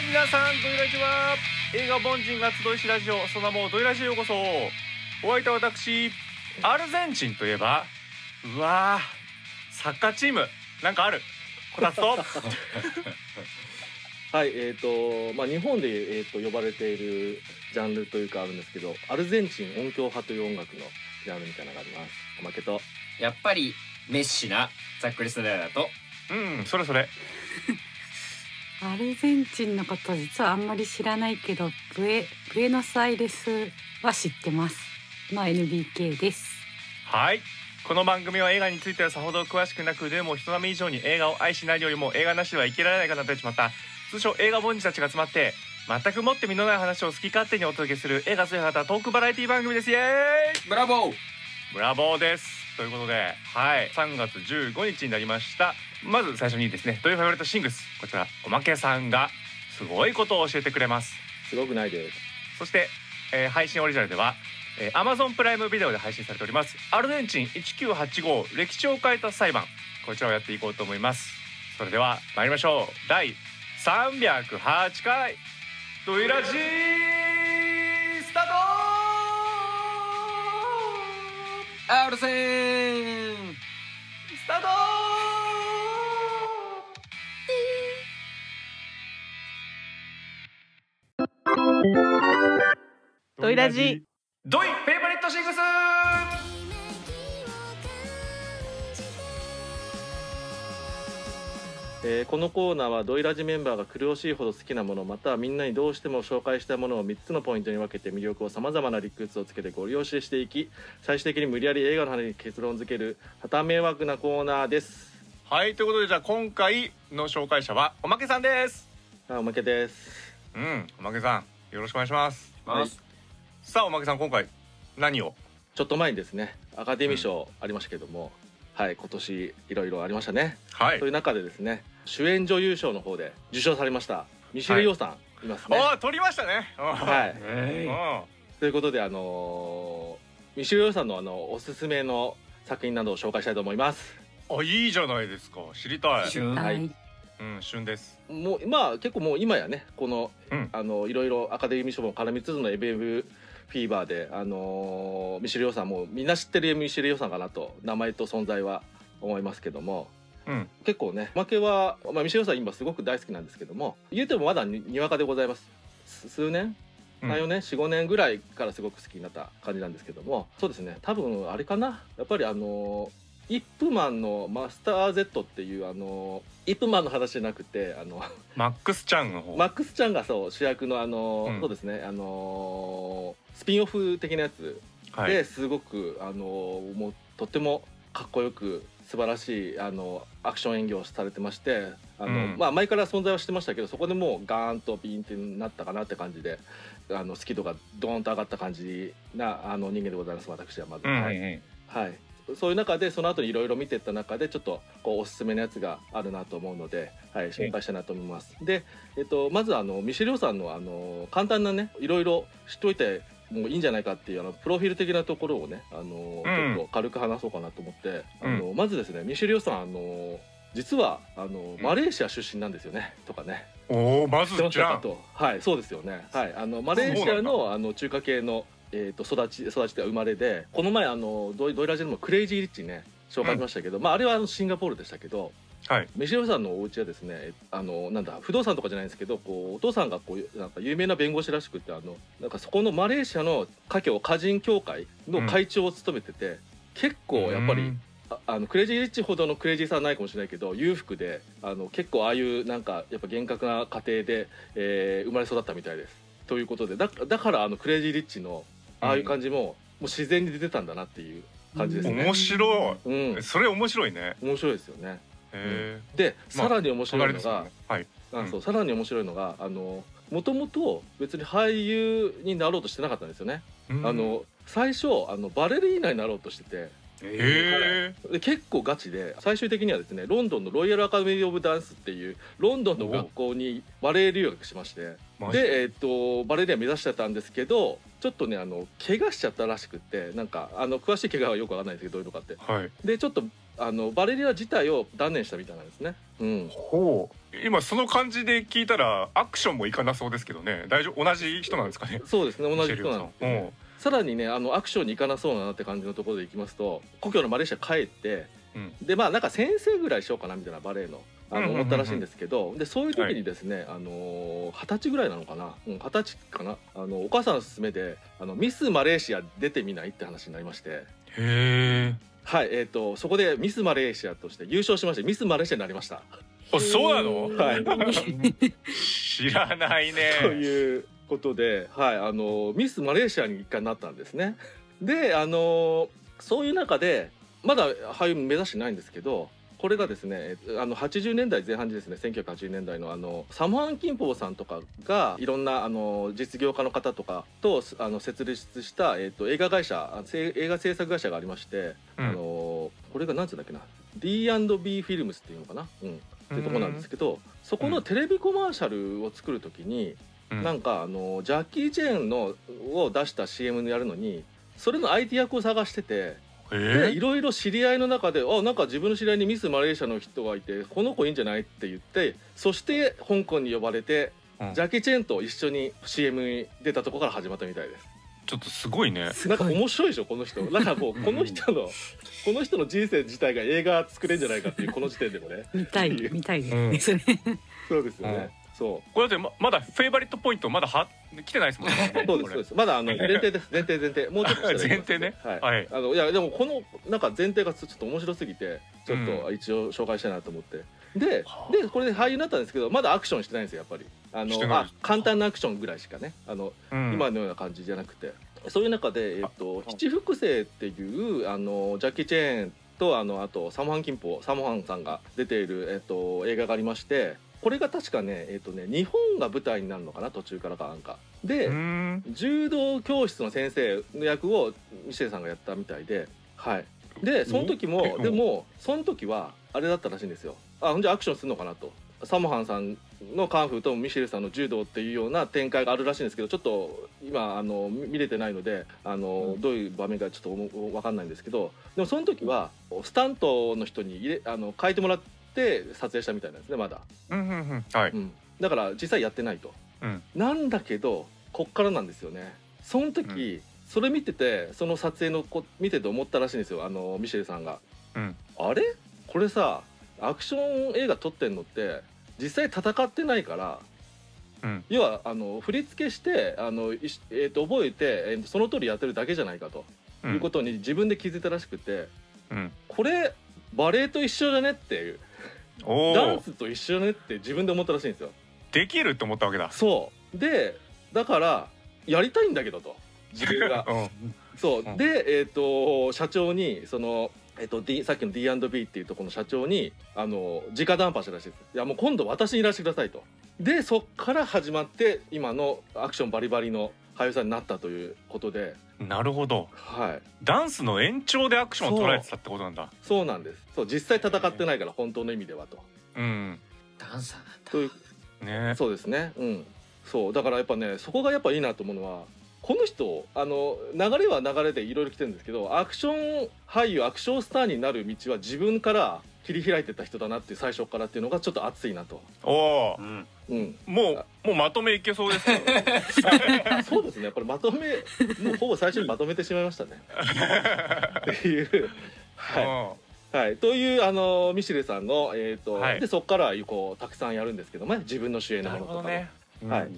はい皆さんドイラジは映画凡人が集いしラジオその名もドイラジへようこそ。お相手は私アルゼンチンといえばうわーサッカーチームなんかある？こたつと？はい、えっ、と、まあ、日本で、えっ、と、呼ばれているジャンルというかあるんですけど、アルゼンチン音響派という音楽のジャンルみたいなのがあります。おまけと。やっぱりメッシなザックリスナーだと。うんそれそれ アルゼンチンのこと実はあんまり知らないけどブエブエノスアイレスは知ってます。の NBK です。はい。この番組は映画についてはさほど詳しくなくでも人並み以上に映画を愛しないよりも映画なしでは生きられないかなとなってしまった通称映画凡人たちが集まって全くもって身のない話を好き勝手にお届けする映画通型トークバラエティ番組です。イエーイブラボーブラボーです。ということではい。3月15日になりました。まず最初にですねドイファイブレットシングス。こちらおまけさんがすごいことを教えてくれます。すごくないです。そして、えー配信オリジナルでは、えー、Amazon プライムビデオで配信されております。アルゼンチン1985歴史を変えた裁判。こちらをやっていこうと思います。それでは参りましょう。第308回。ドイラジートアルゼンスタートドイラジ。ドイフェイバリットシングスえーこのコーナーはドイラジメンバーが苦しいほど好きなものまたはみんなにどうしても紹介したいものを3つのポイントに分けて魅力をさまざまな理屈をつけてご利用ししていき最終的に無理やり映画の話に結論付けるはた迷惑なコーナーです。はいということでじゃあ今回の紹介者はおまけさんです。あおまけです。うんおまけさんよろしくお願いします。はい。さあおまけさん今回何を？ちょっと前にですねアカデミー賞ありましたけども、はい今年いろいろありましたね、はい。という中でですね主演女優賞の方で受賞されましたミシェル・ヨーさんい。ますね、ああ取りましたね。ははい。ということであのーミシェル・ヨーさんのあのおすすめの作品などを紹介したいと思います。んあいいじゃないですか。知りたい。旬はい。はい。うん旬です。もうまあ結構もう今やねこの、うん。あのいろいろアカデミー賞も絡みつつのエベブフィーバーで、あのーミシェル・ヨーさんもうみんな知ってるミシェル・ヨーさんかなと名前と存在は思いますけども。うん。結構ね負けは、まあ、ミシェル・さん今すごく大好きなんですけども言うてもまだににわかでございます。す数年？うん。34年？45年ぐらいからすごく好きになった感じなんですけども。そうですね。多分あれかな？やっぱりあのイップマンのマスター Z っていうあのイップマンの話じゃなくてあのマックスちゃんの方。マックスちゃんがそう主役のあの、うん。そうですねあのスピンオフ的なやつはい。ですごく、あのもうとってもかっこよく素晴らしいあのアクション演技をされてましてあの、うん。まあ前から存在はしてましたけどそこでもうガーンとビーンってなったかなって感じであの好き度がドーンと上がった感じなあの人間でございます私はまず、うんうんうはい、んはい、そういう中でその後にいろいろ見ていった中でちょっとこうおすすめのやつがあるなと思うので、はい、紹介したいなと思います。で、えっと、まずあのミシェル・さんのあの簡単なねいろいろ知っておいてもういいんじゃないかっていうあのプロフィール的なところをねあの、うん。ちょっと軽く話そうかなと思ってあうん。の、まずですねミシェル・さんあの実はあのん。マレーシア出身なんですよね、とかね。おおまずじゃん。と。はいそうですよね。はいあのマレーシアのあの中華系のえー、と育ち育ちで生まれでこの前あのドイドイラジでもクレイジー・リッチね紹介しましたけど、まあ、あれはあのシンガポールでしたけどはい。ミシェルさんのお家はですねあのなんだ不動産とかじゃないんですけどこうお父さんがこうなんか有名な弁護士らしくてあのなんかそこのマレーシアの華僑歌人協会の会長を務めてて、結構やっぱり、うん。ああのクレイジー・リッチほどのクレイジーさはないかもしれないけど裕福であの結構ああいうなんかやっぱ厳格な家庭で、えー生まれ育ったみたいです。ということでだだからあのクレイジー・リッチのああいう感じも,、もう自然に出てたんだなっていう感じですね。面白うん。い、それ面白いね。面白いですよね。へえでまあさらに面白いのが、ね。はい。あそうさらに面白いのがあのもともと別に俳優になろうとしてなかったんですよね。うん。あの最初あのバレリーナになろうとしてて。へえで結構ガチで最終的にはですねロンドンのロイヤルアカデミー・オブ・ダンスっていうロンドンの学校にバレエ留学しまして。で、えっとバレリアン目指してたんですけどちょっとねあの怪我しちゃったらしくってなんかあの詳しい怪我はよくわかんないんですけどどういうのかって。はい。でちょっとあのバレリア自体を断念したみたいなんですね。うん、ほう。今その感じで聞いたらアクションもいかなそうですけどね。大丈夫？同じ人なんですかね？そうですね同じ人なんですけど、うん。さらにねあのアクションに行かなそうだなって感じのところでいきますと故郷のマレーシア帰って、うん。でまあなんか先生ぐらいしようかなみたいなバレエのあうんうんうんうん。の思ったらしいんですけどでそういう時にですね、あの二十歳ぐらいなのかな？うん二十歳かな？あのお母さんの勧めであのミスマレーシア出てみないって話になりまして。へえはい、えー、とそこでミスマレーシアとして優勝しましてミスマレーシアになりました。あそうなの？はい。知らないね。ということで、はい、あのミスマレーシアに一回なったんですね。であのそういう中でまだ俳優目指してないんですけどこれがですねあの80年代前半にですね1980年代のあのサムハン・キンポーさんとかがいろんなあの実業家の方とかとあの設立した、えっと映画会社映画制作会社がありまして、うん。あのこれが何つうんだっけな D&B フィルムスっていうのかな、うん、っていうところなんですけどそこのテレビコマーシャルを作る時に、うん。なんかあのジャッキー・チェーンのを出した CM やるのにそれの相手役を探しててでえいろいろ知り合いの中であなんか自分の知り合いにミスマレーシアの人がいてこの子いいんじゃないって言ってそして香港に呼ばれて、うん。ジャッキー・チェーンと一緒に CM に出たところから始まったみたいです。ちょっとすごいね。なんか面白いでしょこの人。なんかこうこの人のこの人の人生自体が映画作れんじゃないかっていうこの時点でもね。見たい見たいうんですね。そうですよね、そこれだってままだフェイバリットポイントまだは来てないですもんね。う そうですそうです。まだあの前提です。前提前提。もうちょっと 前提ね。はい、はい。あのいやでもこのなんか前提がちょっと面白すぎてちょっうと一応紹介したいなと思って、ではあ。でこれで俳優になったんですけどまだアクションしてないんですよやっぱり。あのあ簡単なアクションぐらいしかね。あの、うん。今のような感じじゃなくて。そういう中で、えっと、七福星っていうあのジャッキー・チェーンとあのあとサモハン・キンポサモハンさんが出ている、えっと、映画がありましてこれが確かね,、えっとね日本が舞台になるのかな途中からかなんか。で、うーん。柔道教室の先生の役をミシェルさんがやったみたいではい。でその時もうん。でもその時はあれだったらしいんですよ。あほんじゃアクションするのかなと。サモハンさんのカンフーとミシェルさんの柔道っていうような展開があるらしいんですけどちょっと今あの見見れてないのであの、どういう場面かちょっと分かんないんですけど。でもその時はスタントの人に入れあの変えてもらって撮影したみたいなんですねまだ、うんうんうん。はい。うん、だから実際やってないと。うん。なんだけどこっからなんですよね。その時、それ見ててその撮影のこ見てて思ったらしいんですよあのミシェルさんが、うん。あれ？これさアクション映画撮ってんのって実際戦ってないからうん。要はあの振り付けしてあの、えー、と覚えて、えーとその通りやってるだけじゃないかと、うん。いうことに自分で気づいたらしくて。うん。これバレエと一緒だねっていうダンスと一緒だねって自分で思ったらしいんですよ。できるって思ったわけだ。そう。でだからやりたいんだけどと。自分が。うん。そう、うん。でえっ、と社長にそのえっと D、さっきの D&B っていうところの社長にあの直談判したらしいです。いやもう今度私にいらしてくださいと。でそっから始まって今のアクションバリバリの俳優さんになったということで。なるほど。はい。ダンスの延長でアクションを捉えてたってことなんだ。そう。なんです。そう実際戦ってないから本当の意味ではと。うん。ダンサーなんだ。という。ね。そうですね。うん。そう。だからやっぱねそこがやっぱいいなと思うのはこの人あの流れは流れでいろいろ来てるんですけどアクション俳優アクションスターになる道は自分から切り開いてた人だなっていう最初からっていうのがちょっと熱いなと、おおうんうん、もうもうまとめいけそうですよ。そうですね。これまとめもうほぼ最初にまとめてしまいましたね。っていう。はうい、はい、というあのミシェルさんの、えーとはい。でそこからこうたくさんやるんですけどもね。自分の主演のものとかね。はい。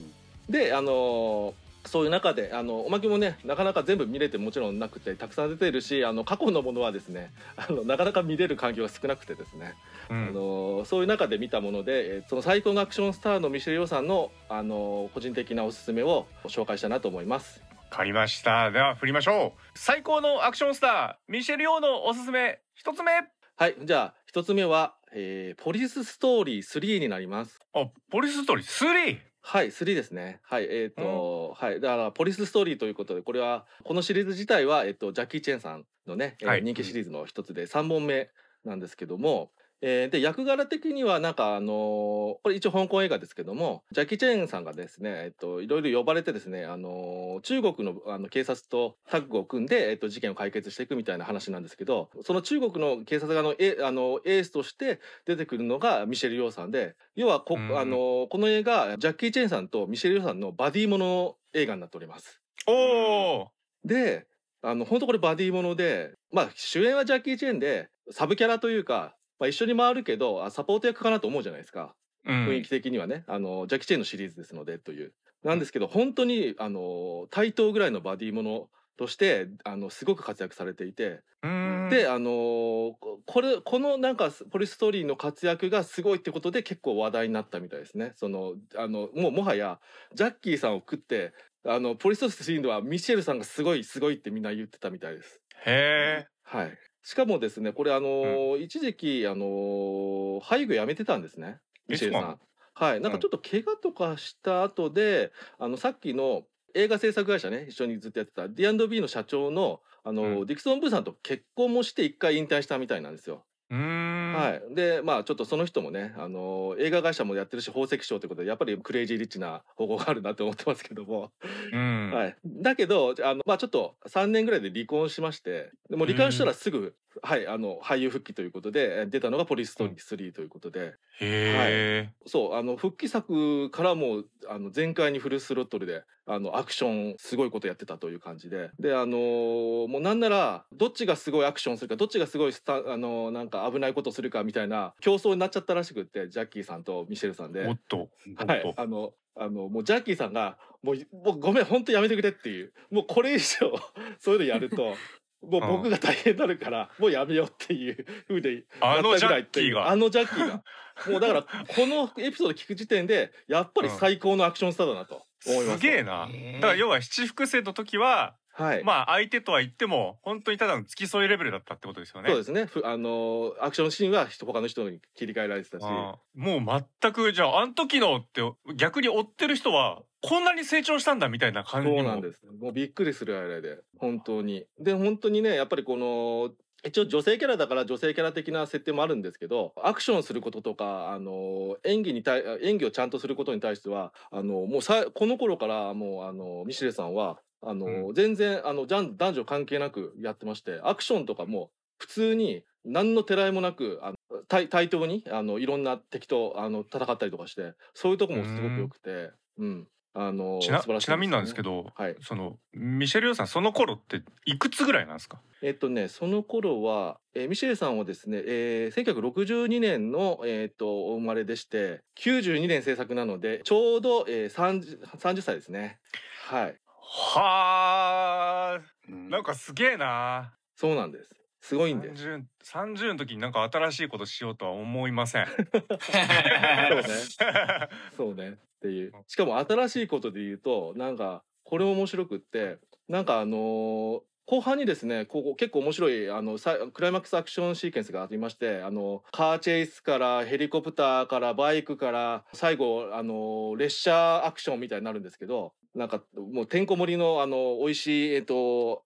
であのそういう中であのおまけもねなかなか全部見れてもちろんなくてたくさん出てるしあの過去のものはですねあのなかなか見れる環境が少なくてですね、あうん。のそういう中で見たもので、えーその最高のアクションスターのミシェル・ヨーさんのあの個人的なおすすめを紹介したいなと思います。わかりました。では振りましょう。最高のアクションスターミシェル・ヨーのおすすめ一つ目。はいじゃあ一つ目は、えーポリスストーリー3になります。あポリスストーリー3はい、3ですね。はい、えっ、と、はい、だから、ポリスストーリーということで、これは、このシリーズ自体は、えっ、と、ジャッキー・チェンさんのね、人気シリーズの一つで3本目なんですけども、えーで役柄的にはなんかあのーこれ一応香港映画ですけどもジャッキー・チェーンさんがですね、えっと、いろいろ呼ばれてですね、あのー中国のあの警察とタッグを組んで、えっと、事件を解決していくみたいな話なんですけどその中国の警察側のエあのエースとして出てくるのがミシェル・ヨーさんで要はこ,、うんあのーこの映画ジャッキー・チェーンさんとミシェル・ヨーさんのバディもの映画になっております。おおであの本当これバディもので、まあ、主演はジャッキー・チェーンでサブキャラというか、まあ、一緒に回るけどあサポート役かなと思うじゃないですか。うん。雰囲気的にはね、あのジャッキー・チェーンのシリーズですのでという。なんですけど本当にあの対等ぐらいのバディものとしてあのすごく活躍されていて。うん。であのここれこのなんかポリストーリーの活躍がすごいってことで結構話題になったみたいですね。そのあのもうもはやジャッキーさんを食ってあのポリストーリーではミシェルさんがすごいすごいってみんな言ってたみたいです。へえはい。しかもですねこれあの、一時期あの俳優辞めてたんですねミシェルさん。はい。なんかちょっと怪我とかした後で、あのさっきの映画制作会社ね一緒にずっとやってた D&B の社長のあの、うんディクソン・ブーさんと結婚もして一回引退したみたいなんですよ。うーん。はい、でまあちょっとその人もねあの映画会社もやってるし宝石商ということでやっぱりクレイジーリッチな方向があるなと思ってますけども、うん。はい、だけどあの、まあ、ちょっと3年ぐらいで離婚しましてでも離婚したらすぐ、はい、あの俳優復帰ということでえ出たのが「ポリストーリー3」ということで、へえそうあの復帰作からもうあの全開にフルスロットルであのアクションすごいことやってたという感じで。であのーもうなんならどっちがすごいアクションするかどっちがすごいスタあのーなんか危ないことするかみたいな競争になっちゃったらしくってジャッキーさんとミシェルさんで。おっ。とはいと、あのあのもうジャッキーさんがもうもうごめん本当やめてくれっていう。もうこれ以上 そういうのやるともう僕が大変になるからもうやめようっていうふうであのジャッキーが。あのジャッキーが。もうだからこのエピソード聞く時点でやっぱり最高のアクションスターだなとすすげえな。だから要は七福星の時ははい、まあ相手とは言っても本当にただの付き添いレベルだったってことですよね。そうですね。ふあのアクションシーンは他の人に切り替えられてたし。もう全くじゃああの時のって逆に追ってる人はこんなに成長したんだみたいな感じそうなんです。もうびっくりするあれで。本当に。で本当にねやっぱりこの一応女性キャラだから女性キャラ的な設定もあるんですけどアクションすることとかあの演技に対演技をちゃんとすることに対してはあのもうさこの頃からもうあのミシェルさんはあの、全然あの男女関係なくやってましてアクションとかも普通に何のてらいもなくあの対対等にあのいろんな敵とあの戦ったりとかしてそういうとこもすごく良くてうんあのちな素晴らしいちなみになんですけどどはい。そのミシェル・ヨーさんその頃っていくつぐらいなんですか？えっとね、その頃は、えーミシェルさんはですね、えー、1962年の、えー、とお生まれでして92年制作なのでちょうど、えー、30, 30歳ですね。はい。はあうん。なんかすげえな。そうなんです。すごいんです。30 30の時になんか新しいことしようとは思いません。そうね。そうねっていう。しかも新しいことで言うとなんかこれ面白くってなんかあのー後半にですねここ結構面白いあのさクライマックスアクションシーケンスがありましてあのカーチェイスからヘリコプターからバイクから最後あの列車アクションみたいになるんですけどなんかもうてんこ盛りのあの美味しい、えっと、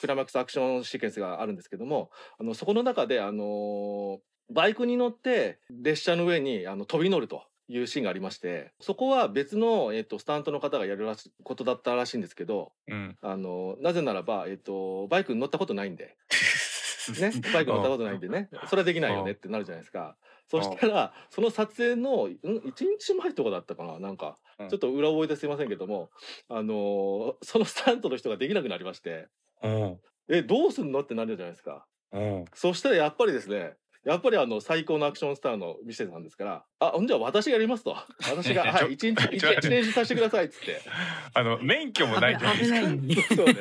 クライマックスアクションシーケンスがあるんですけどもあのそこの中であのバイクに乗って列車の上にあの飛び乗るというシーンがありましてそこは別の、えっと、スタントの方がやるらしことだったらしいんですけどうん。あのなぜならば、えっと、バイクに乗ったことないんで、ね、バイク乗ったことないんでね。それはできないよねってなるじゃないですか。そしたらその撮影のん1日前とかだったかななんかうん。ちょっと裏覚えですいませんけども、あのそのスタントの人ができなくなりまして。うん。えどうすんのってなるじゃないですか。うん。そしたらやっぱりですねやっぱりあの最高のアクションスターのミシェルさんですから「あほんじゃあ私がやります」と「私が はい一日 一日練習させてください」っつって。あの免許もないじゃないで危すか。そうね。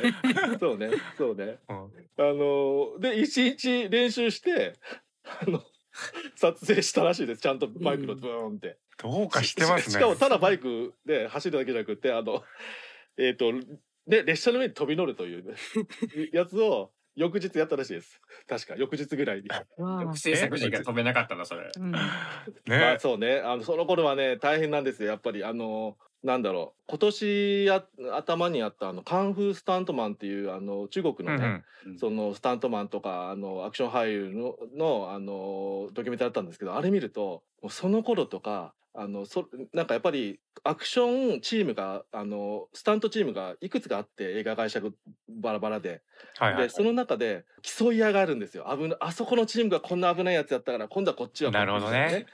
そうね。そうね。うんあので一日練習してあの撮影したらしいです。ちゃんとバイクのブーンって、どうかしてますね。ししかもただバイクで走るだけじゃなくてあのえっ、とで列車の上に飛び乗るというねやつを翌日やったらしいです。確か翌日ぐらいに。制作陣が止めなかったなそれ。うん。まねあそうね。あのその頃はね大変なんですよやっぱり。あのなんだろう。今年や頭にあったあのカンフースタントマンっていうあの中国うんのね、うん。そのスタントマンとかあのアクション俳優ののあのドキュメンタリーだったんですけどあれ見るともうその頃とかあのそなんかやっぱりアクションチームがあのスタントチームがいくつかあって映画会社がバラバラで。はいはい。でその中で競い合いがあるんですよ。危なあそこのチームがこんな危ないやつやったから今度はこっちはなるほどね。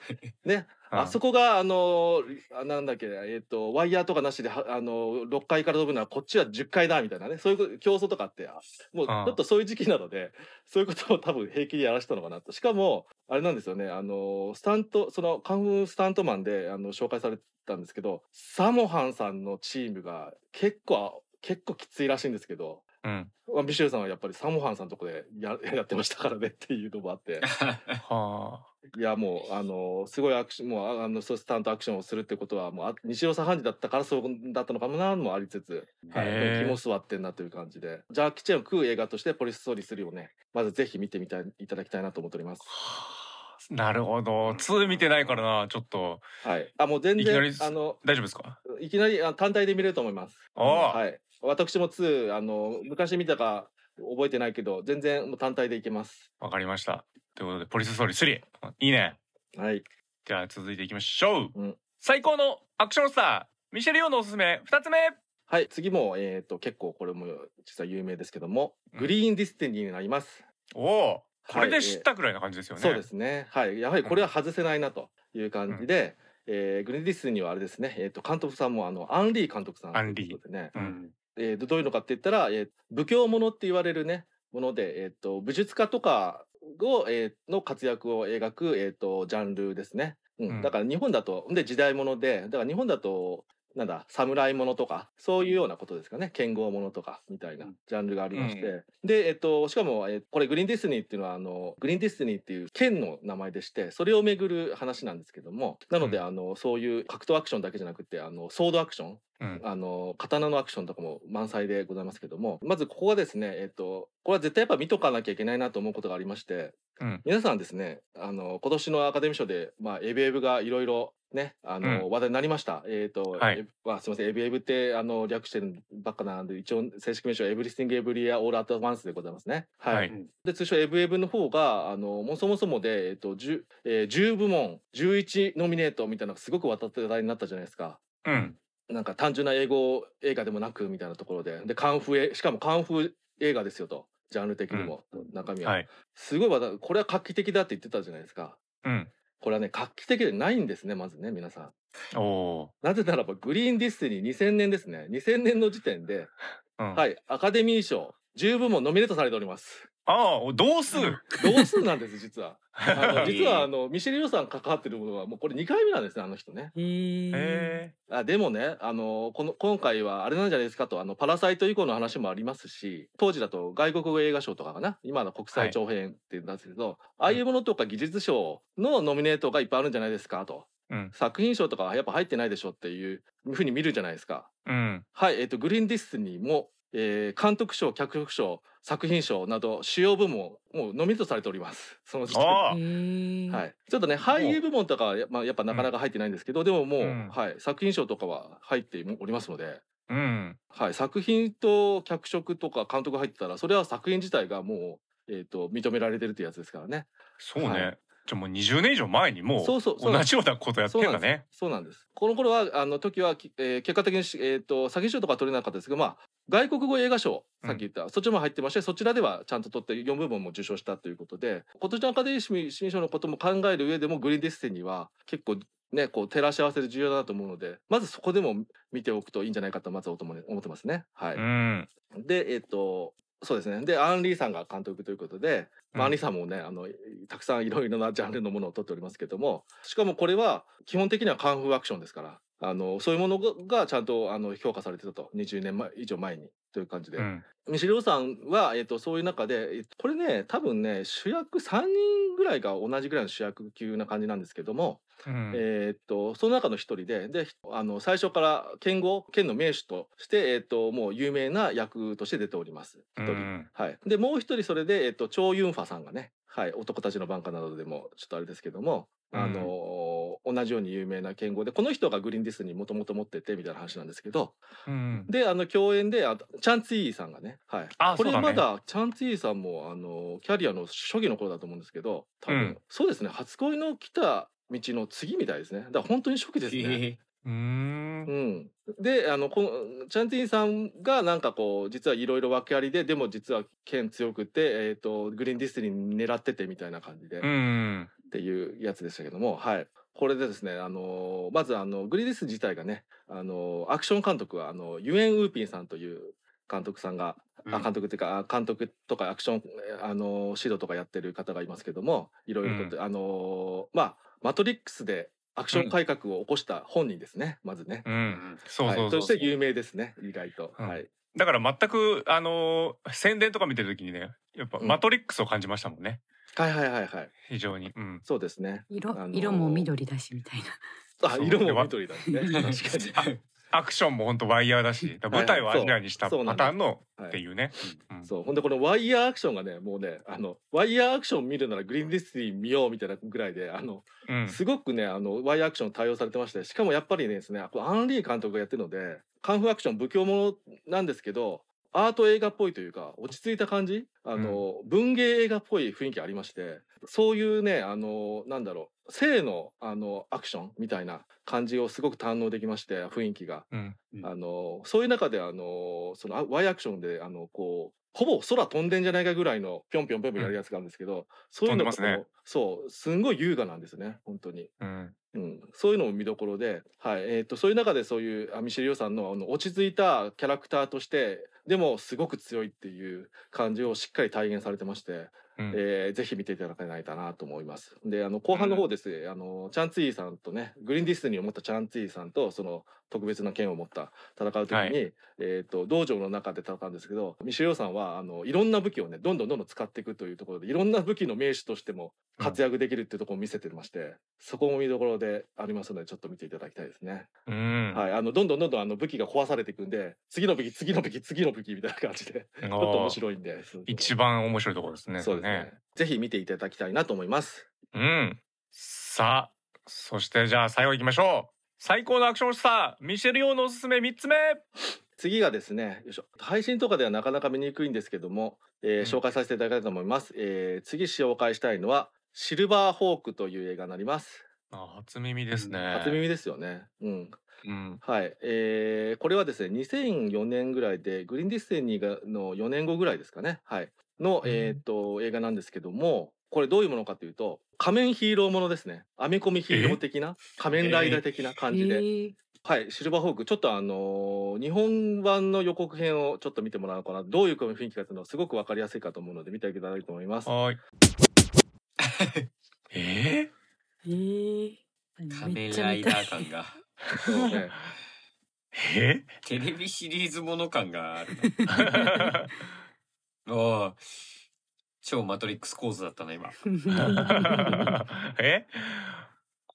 ね、うん。あそこがあのあなんだっけえっ、とワイヤーとかなしではあの6階から飛ぶのはこっちは10階だみたいなね。そういう競争とかあってあもうちうん。ょっとそういう時期なのでそういうことを多分平気でやらせたのかなと。しかもあれなんですよねあのスタントそのカンフースタントマンであの紹介されてたんですけどサモハンさんのチームが結構結構きついらしいんですけど。うん。まあビシューさんはやっぱりサモハンさんのとこでや やってましたからねっていうのもあってはあ。いやもうあのすごいアクションもうああのそうスタントアクションをするってことはもうあ西尾さん判事だったからそうだったのかもなもありつつ、はい、気も座ってんなという感じでジャーキー・チェンを食う映画としてポリスストーリー3をねまずぜひ見てみたいいただきたいなと思っております。なるほど。2見てないからな、ちょっとはい、あもう全然あの大丈夫ですか？いきなりあ単体で見れると思います。ああはい、私も2あの昔見たか覚えてないけど全然もう単体でいけます。わかりました。ということで、ポリスストーリー3。いいね。はい、じゃあ続いていきましょう。うん最高のアクションスター、ミシェル・ヨーのおすすめ、2つ目。はい、次も、えっ、と、結構これも実は有名ですけども、うんグリーンディスティニーになります。おお。これで知ったくらいな感じですよね。そうですね。はい、やはりこれは外せないなという感じで、えーグリーンディスティニーはあれですね、えっ、と、監督さんもあの、アンリー監督さん。ということでね。うん。えーどどういうのかって言ったら、えー武侠ものって言われるね、もので、えっ、と、武術家とかを、えーの活躍を描く、えっ、と、ジャンルですね。うん。うんだから日本だと、で、時代もので、だから日本だと、なんだ侍ものとかそういうようなことですかね。剣豪ものとかみたいなジャンルがありまして、うで、えっと、しかも、えこれグリーンディスティニーっていうのはあのグリーンディスティニーっていう剣の名前でしてそれをめぐる話なんですけども。なので、うん。あのそういう格闘アクションだけじゃなくてあのソードアクションうん。あの刀のアクションとかも満載でございますけどもまずここがですね、えっと、これは絶対やっぱ見とかなきゃいけないなと思うことがありましてうん。皆さんですねあの今年のアカデミー賞で、まあ、エブエブがいろいろねあの、う話題になりました。えっ、と、はいえまあ、すみませんエブエブってあの略してるばっかなんで一応正式名称 Everything Everywhere All at Once でございますね。はい。はいで通称エブエブの方があのもうそもそもで、えっと 10, えー10部門11ノミネートみたいなのがすごく渡って話題になったじゃないですか。うん。なんか単純な英語映画でもなくみたいなところででカンフーえしかもカンフー映画ですよとジャンル的にも、中身は、はい。すごいこれは画期的だって言ってたじゃないですかうん。これはね画期的でないんですねまずね皆さんおおなぜならばグリーンディスティニー2000年ですね2000年の時点で、ー。うん。はいアカデミー賞10部門ノミネートされております。ああ、同数。同数なんです実は。あの 実はあえのミシェル・ヨーさん関わってるものはもうこれ2回目なんですねあの人ね。へあでもねあのこの今回はあれなんじゃないですかとあのパラサイト以降の話もありますし当時だと外国語映画賞とかかな。今の国際長編っていうんですけど、ああいうものとか技術賞のノミネートがいっぱいあるんじゃないですかと。え。うん。作品賞とかはやっぱ入ってないでしょっていうふうに見るじゃないですか。うん。はいえっ、とグリーンディスニーも、えー監督賞脚色賞作品賞など主要部門もうノミネートされております。その時点はい、ちょっとね俳優部門とかはや,、まあ、やっぱなかなか入ってないんですけど、でももう、うん。はい、作品賞とかは入っておりますので、うん。はい、作品と脚色とか監督入ってたらそれは作品自体がもう、えー、と認められてるってやつですからね。そうね。はいじゃあもう20年以上前にもう同じようなことやってんだね。そうなんですこの頃はあの時は、きえー結果的にし、えー、と作品賞とかは取れなかったですけど、まあ、外国語映画賞さっき言った、そっちも入ってましてそちらではちゃんと取って4部門も受賞したということで今年のアカデミー新賞のことも考える上でもグリーンディスティニーは結構ねこう照らし合わせで重要だなと思うのでまずそこでも見ておくといいんじゃないかとまず思ってますね。はい、うん。でえっ、とそうですね。でアン・リーさんが監督ということで、まあアン・うんリーさんもねあのたくさんいろいろなジャンルのものを撮っておりますけどもしかもこれは基本的にはカンフーアクションですからあのそういうものががちゃんとあの評価されてたと。20年前以上前に。という感じで、うん。ミシェル・ヨーさんは、えっとそういう中でえっとこれね多分ね主役3人ぐらいが同じぐらいの主役級な感じなんですけども、うん。えーっとその中の一人でであの最初から剣豪剣の名手として、えーっともう有名な役として出ております。一人、うんはい、でもう一人それで、えーっとチョウ・ユンファさんがね、はい、男たちの番歌などでもちょっとあれですけども、あの同じように有名な剣豪でこの人がグリーンディスにもともと持っててみたいな話なんですけどうんであの共演であとチャン・ツィーさんがね、はい、これあそうだね。まだチャン・ツィーさんもあのキャリアの初期の頃だと思うんですけど多分、うん。そうですね初恋の来た道の次みたいですね。だから本当に初期ですね。へうーん。うん、であのこのチャン・ティーンさんがなんかこう実はいろいろ訳ありででも実は剣強くて、えー、とグリーンディスティニー狙っててみたいな感じで、うっんていうやつでしたけども、はい、これでですねあのまずあのグリーンディス自体がねあのアクション監督はあのユエン・ウーピンさんという監督さんが、うん。あ監督っていうかあ監督とかアクションあの指導とかやってる方がいますけどもいろいろと、あのまあマトリックスでアクション改革を起こした本人ですね、まずね。うんそうはい、そうそして有名ですね意外と、うん。はい。だから全くあのー宣伝とか見てる時にねやっぱうん。マトリックスを感じましたもんね。はいはいはいはい。非常に。うん。そうですね。色あのー。色も緑だしみたいな。あ色も緑だね。確かに アクションも本当ワイヤーだし舞台をアジアにしたパターンのはい。っていうね。うん。そう。ほんでこのワイヤーアクションがねもうねあのワイヤーアクション見るならグリーンディスティニー見ようみたいなぐらいであのうん。すごくねあのワイヤーアクション対応されてましてしかもやっぱりねですねアンリー監督がやってるのでカンフーアクション武侠ものなんですけどアート映画っぽいというか落ち着いた感じあの、文芸映画っぽい雰囲気ありましてそういうねあのなんだろう性のあのアクションみたいな感じをすごく堪能できまして雰囲気が。うんうん。あのそういう中であのそのあワイヤーアクションであのこうほぼ空飛んでんじゃないかぐらいのぴょんぴょんぴょんぴょんやるやつがあるんですけど、そういうのが飛んでますね。そうすんごい優雅なんですね本当に。うん。うん、そういうのも見どころで、はい。えー、とそういう中でそういうあミシェル・ヨーさんのあの落ち着いたキャラクターとしてでもすごく強いっていう感じをしっかり体現されてまして、うん。えーぜひ見ていただけないかなと思います。であの後半の方です。ね、あのチャン・ツィーさんとねグリーンディスニーを持ったチャン・ツィーさんとその特別な剣を持った戦う時に、はい。えー、と道場の中で戦うんですけどミシェル・さんはあのいろんな武器をねどんどんどんどん使っていくというところでいろんな武器の名手としても活躍できるっていうところを見せてまして、そこも見どころでありますのでちょっと見ていただきたいですね。うん。はい、あのどんどんどんどんあの武器が壊されていくんで次の武器次の武器次の武器みたいな感じでちょっと面白いんで一番面白いところですね。そうですね。ぜひ見ていただきたいなと思います。うん。さあそしてじゃあ最後行きましょう最高のアクションスターミシェル・ヨーのおすすめ三つ目。次がですねよいしょ。配信とかではなかなか見にくいんですけども、えーうん。紹介させていただきたいと思います、えー次紹介したいのはシルバーホークという映画になります。あ初耳ですね。初耳ですよね。うん。うん。はい、えーこれはですね2004年ぐらいでグリーンディスティニーがの4年後ぐらいですかね。はい。の、うん。えー、と映画なんですけどもこれどういうものかというと仮面ヒーローものですね。アメコミヒーロー的な？仮面ライダー的な感じで、えーはい、シルバーホーク、ちょっとあのー日本版の予告編をちょっと見てもらおうかな。どういう雰囲気かというのはすごくわかりやすいかと思うので、見ていただきたいと思います。はーい。え？えー？仮面ライダー感が。そうね。ー、え？テレビシリーズもの感がある。な おー超マトリックス構図だったな今。え？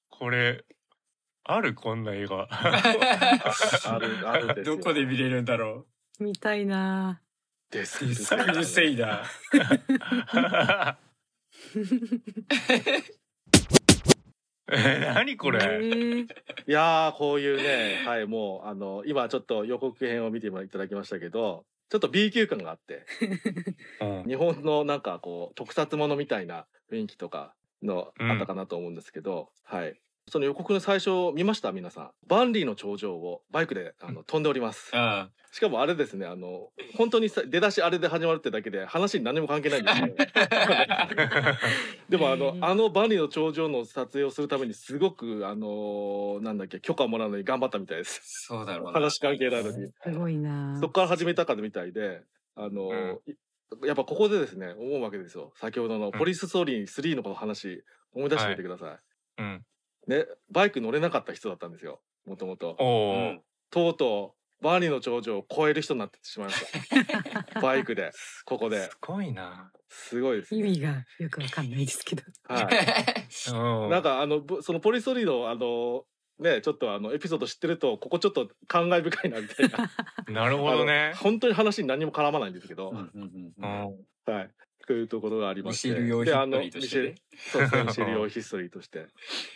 これあるこんな映画？ある、あるですよ。どこで見れるんだろ見たいな。です。ううるせいな。え何これ、え。ーいやー、こういうね、はい、もう、あの、今ちょっと予告編を見ていただきましたけど、ちょっと B 級感があって、うん。日本のなんかこう、特撮ものみたいな雰囲気とかのあったかなと思うんですけど、はい。その予告の最初見ました？皆さん。バンリーの頂上をバイクであの飛んでおります。あしかもあれですね、あの、本当にさ出だしあれで始まるってだけで話に何も関係ないんですよ。でもあの、あのバンリーの頂上の撮影をするためにすごく、あのなんだっけ、許可をもらうのに頑張ったみたいです。そうだろうな話関係ないのに。すごいなそこから始めたかみたいで、あの、いやっぱここでですね、思うわけですよ。先ほどのポリスストーリー3のこの話、思い出してみてくださうん、い。ね、バイク乗れなかった人だったんですよ。もともと。おお、うん。とうとう万里の長城を超える人になってしまいました。バイクでここで。すごいな。すごいですね。意味がよくわかんないですけど。はい。うん。なんかあのぶそのポリストリーのあのねちょっとあのエピソード知ってるとここちょっと感慨深いなみたいな。なるほどね。本当に話に何にも絡まないんですけど、うんうんうんうん。はいというところがありましてミシェル用ヒストリーとしてミシェル用ヒストリーとして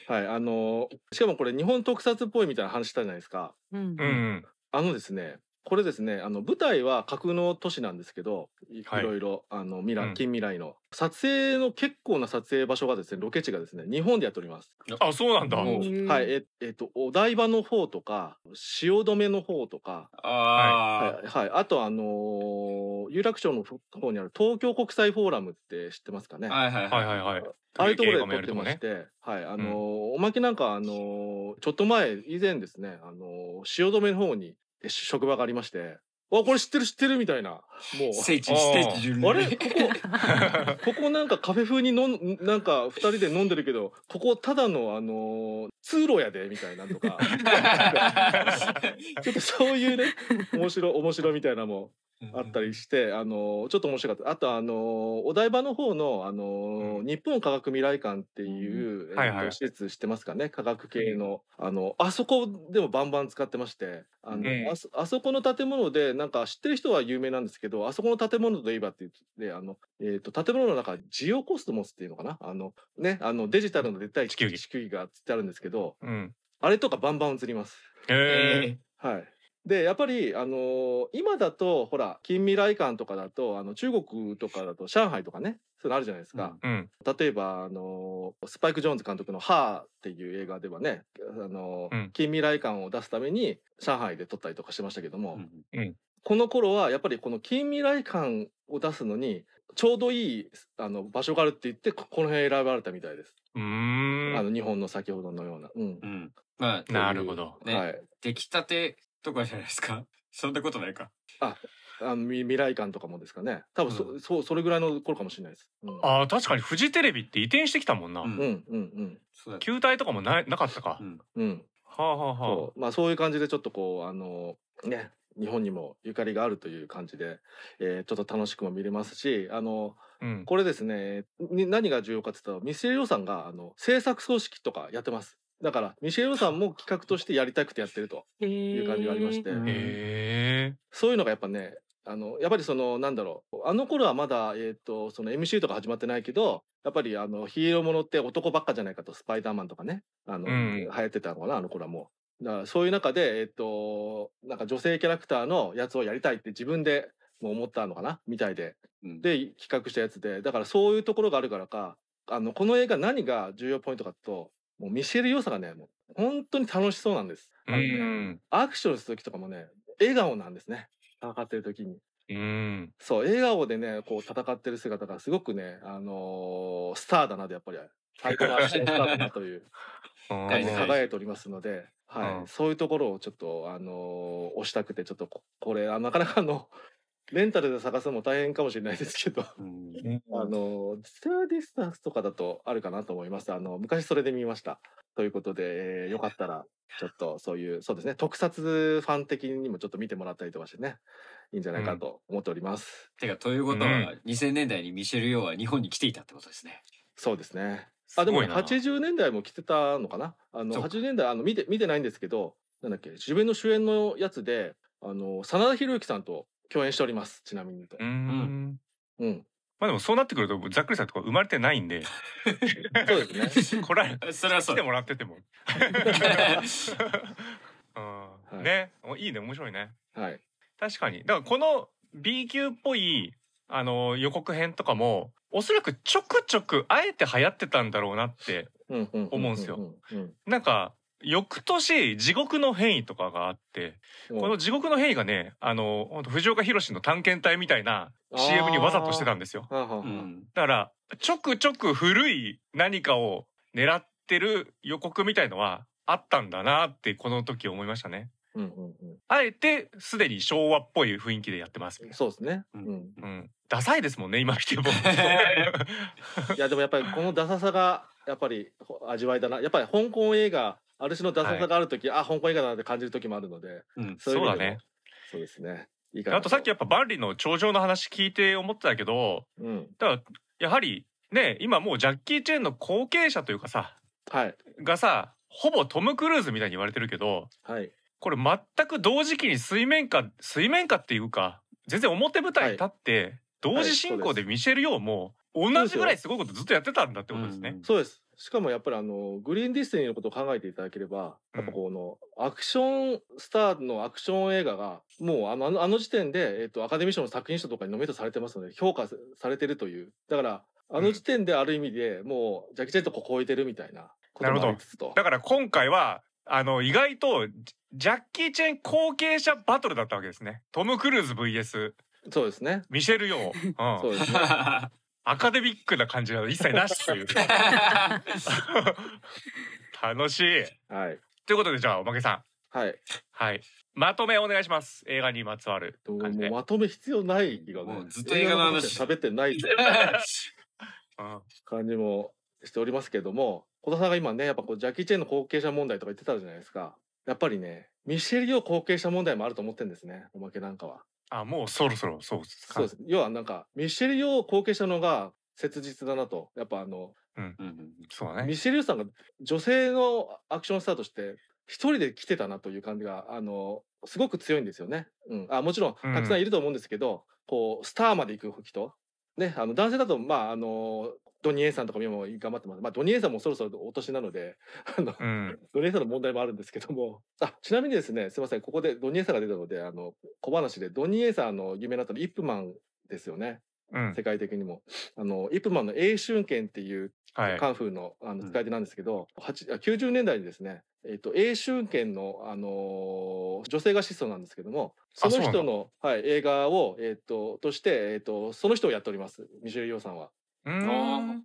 はいあのしかもこれ日本特撮っぽいみたいな話したじゃないですかうんう。ん。あのですねこれですねあの舞台は架空の都市なんですけどいいはい。ろいろあの未来、うん。近未来の。撮影の結構な撮影場所がですねロケ地がですね日本でやっております。あ、そうなんだ。へー。はい、ええっとお台場の方とか汐留の方とか、あはいはい、あとあのー有楽町の方にある東京国際フォーラムって知ってますかね？あはいはい。はいはいはい。ああいうところで撮って。まして、はい、あのーおまけなんかあのーちょっと前以前ですね、あのー汐留の方に職場がありまして、あこれ知ってる知ってるみたいな、もう。聖地聖地巡礼。あれ？ここ ここなんかカフェ風にのんなんか二人で飲んでるけどここただのあのー通路やでみたいなのとか。ちょっとそういうね面白面白みたいなのもあったりして、あのーちょっと面白かった。あとあのーお台場の方の、あのーうん。日本科学未来館っていう、えっとはいはい施設知ってますかね？科学系のあのあそこでもバンバン使ってましてあの、うんあそあそこの建物でなんか知ってる人は有名なんですけどあそこの建物といえばって言ってあの、えー、と建物の中ジオコスモスっていうのかな？あのねあのデジタルのでっかい地球儀地球儀。がつってあるんですけどうん。あれとかバンバン映ります。へえ。はい。でやっぱり、あのー今だとほら近未来館とかだとあの中国とかだと上海とかねそういうのあるじゃないですか、うん。例えば、あのースパイク・ジョーンズ監督の「ハー」っていう映画ではね、あのーうん。近未来館を出すために上海で撮ったりとかしてましたけども、うんこの頃はやっぱりこの近未来館を出すのにちょうどいいあの場所があるって言ってここの辺選ばれたみたいです、うーん。あの日本の先ほどのような。うん。うん。まあなるほど。ね。はい、出来たてとかじゃないですか？そんなことないか？あのみ未来館とかもですかね。多分そ,、うそうそれぐらいの頃かもしれないです。うん。ああ、確かに。フジテレビって移転してきたもんな。うんうんうん。うんそうだ球体とかもななかったか。う。ん。うん。はあはあはそう。まあそういう感じでちょっとこうあのね日本にもゆかりがあるという感じで、えーちょっと楽しくも見れますしあのあ。うん。これですねに何が重要かって言ったらミシェル・ヨさんがあの制作組織とかやってますだからミシェル・ヨさんも企画としてやりたくてやってると。へいう感じがありまして、え。そういうのがやっぱねあのやっぱりそのなんだろう。あの頃はまだ、えー、とその MC とか始まってないけどやっぱりあのヒーローものって男ばっかじゃないかと。スパイダーマンとかね。あの、うん。流行ってたのかなあの頃はもう。だからそういう中でえっ、となんか女性キャラクターのやつをやりたいって自分でもう思ったのかなみたいで。うん。で企画したやつで。だからそういうところがあるからかあのこの映画何が重要ポイントかともうミシェル・ヨーサがねもう本当に楽しそうなんです。うん。アクションする時とかもね笑顔なんですね戦ってる時に。うん。そう笑顔でねこう戦ってる姿がすごくね、あのースターだなとやっぱり最高のアクションスターだなというはいはい輝いておりますので、はいうんそういうところをちょっと、あのー押したくてちょっとここれあなかなかあのレンタルで探すのも大変かもしれないですけど。うんあのツタヤディスカスとかだとあるかなと思います。あの昔それで見ました。ということで、えーよかったらちょっとそういうそうですね特撮ファン的にもちょっと見てもらったりとかしてねいいんじゃないかと思っております。てかということは2000年代にミシェル・ヨーは日本に来ていたってことですねそうですね。あでもすごいな80年代も来てたのかな？あのそうか80年代あの見て見てないんですけど、なんだっけ自分の主演のやつであの真田広之さんと共演しております。ちなみにとう。ん。うん。まあでもそうなってくるとざっくりさんとか生まれてないんで。そうですね。これ それはそう来てもらってても。うんいね、おいいね面白いね。はい。確かに。だからこの B 級っぽいあの予告編とかもおそらくちょくちょくあえて流行ってたんだろうなって思うんすよ。うんなんか翌年地獄の変異とかがあってうんこの地獄の変異がねあの本当藤岡弘の探検隊みたいな CM にわざとしてたんですよ。うんだからちょくちょく古い何かを狙ってる予告みたいのはあったんだなってこの時思いましたね。うんうんあえてすでに昭和っぽい雰囲気でやってます。うん。そうですね。ううんん。うん、ダサいですもんね今見ても。いやでもやっぱりこのダサさがやっぱりほ味わいだな。やっぱり香港映画ある種のダサさがある時、あ香港映画だなって感じる時もあるので、うんそうだね。そうですね。いいかなあとさっきやっぱ万里の長城の話聞いて思ってたけどうん。だからやはりね今もうジャッキー・チェンの後継者というかさはい。がさほぼトム・クルーズみたいに言われてるけどはい。これ全く同時期に水面下水面下っていうか全然表舞台に立って、同時進行でミシェル・ヨーも同じぐらいすごいことずっとやってたんだってことですね。そうですしかもやっぱりあのグリーンディスティニーのことを考えていただければやっぱこのアクションスターのアクション映画がもうあのあの時点で、えっとアカデミー賞の作品賞とかにノミネートされてますので評価されてるという。だからあの時点である意味でもうジャッキー・チェンとこう超えてるみたいなこともありつつと。だから今回はあの意外とジジャッキー・チェン後継者バトルだったわけですね。トム・クルーズ VS そうですね。ミシェル・ヨー、うん、そうですね アカデミックな感じが一切なしという。楽しい。はい。ということでじゃあおまけさん。はい。はい。まとめお願いします。映画にまつわるも感じで。うまとめ必要ない気がね。ずっと映画の話。喋ってない。う ん感じもしておりますけども小田さんが今ねやっぱこうジャッキー・チェンの後継者問題とか言ってたじゃないですか。やっぱりねミシェル・ヨー後継者問題もあると思ってるんですねおまけなんかはあもうそろそろそうです。か。そうです。要はなんかミシェル・ヨー後継者のが切実だなと。やっぱあのうん。そうだね。ミシェル・ヨーさんが女性のアクションスターとして一人で来てたなという感じがあのすごく強いんですよね。うん、あもちろん。たくさんいると思うんですけど、こうスターまで行く人。ねあの男性だとまああのドニー・エンさんとかも頑張ってます。まあドニー・エンさんもそろそろお年なのであのうんドニー・エンさんの問題もあるんですけどもあちなみにですねすいませんここでドニー・エンさんが出たのであの小話でドニー・エンさんの有名になったのイップマンですよねうん世界的にも。あのイップマンの英春剣っていうはい。カンフーのあうんの使い手なんですけど、8あ90年代にですね、えっと詠春拳の、あのー女性が始祖なんですけどもその人の、はい、映画を、えっととして、えっとその人をやっておりますミシェル・ヨーさんは。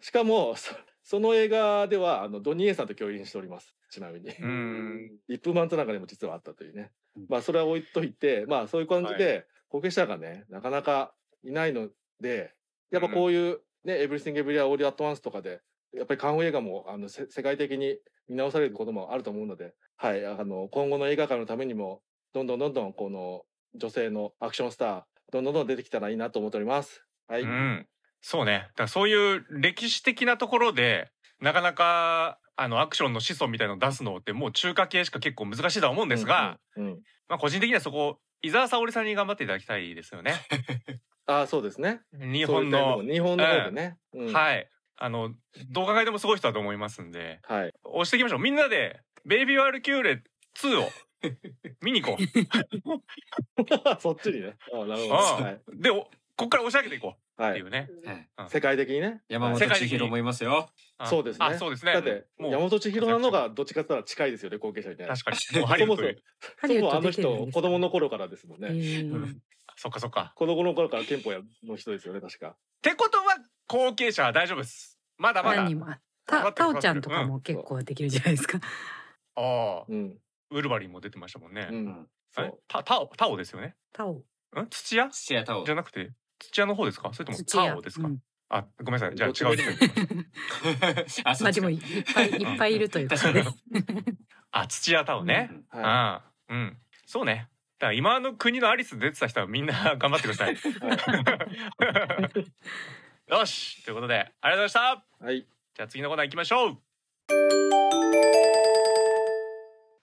しかもそその映画ではあのドニー・エンさんと共演しておりますちなみに。うん イップマンとなんかでも実はあったというねうん。まあそれは置いといて、まあそういう感じで、後継者がね、なかなかいないので、やっぱこういうね、エブリシング・エブリウェア・オール・アット・ワンスとかで、やっぱりカンフー映画もあのせ世界的に見直されることもあると思うので、はい、あの今後の映画界のためにも、どんどんどんどんこの女性のアクションスター、どんどんどんどん出てきたらいいなと思っております。はい。うん、そうね。だからそういう歴史的なところでなかなかあのアクションの子孫みたいのを出すのってもう中華系しか結構難しいとは思うんですが、うん、うんうんまあ個人的にはそこ伊沢沙織さんに頑張っていただきたいですよね。ああ、そうですね。日本の日本の方でね。うんはいあのどう考えてもすごい人だと思いますんではい。押していきましょうみんなで「ベイビー・ワール・キューレ2」を 見に行こう。そっちにね。あなるほど。ああはい。でおここから押し上げていこうはい。っていうね。はい世界的にね。山本千尋もいますよ。あそうですねあそうですね。だってもう山本千尋なのがどっちかって言ったら近いですよね後継者みたいな。確かにもうハリウッドよりハリウッもうあの人子供の頃からですもんえね。ーそっかそっか。子供の頃から憲法やの人ですよね確か。ってことは後継者は大丈夫です。まだまだ。たってるタオちゃんとかも結構できるじゃないですか。ああ、うんウルヴァリンも出てましたもんね。うん。タタオタオですよね。タオん？土屋？土屋太鳳じゃなくて？土屋の方ですか？それとも土屋。タオですか、うん。あごめんなさい。じゃあ違う あ、まあでもいっぱい いっぱいいるということあ土屋タオね、うんはああうん。そうね。だから今の国のアリス出てた人はみんな 頑張ってください。よし。ということでありがとうございました。い。はい。じゃあ次のコーナー行きましょう。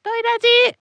トイラジ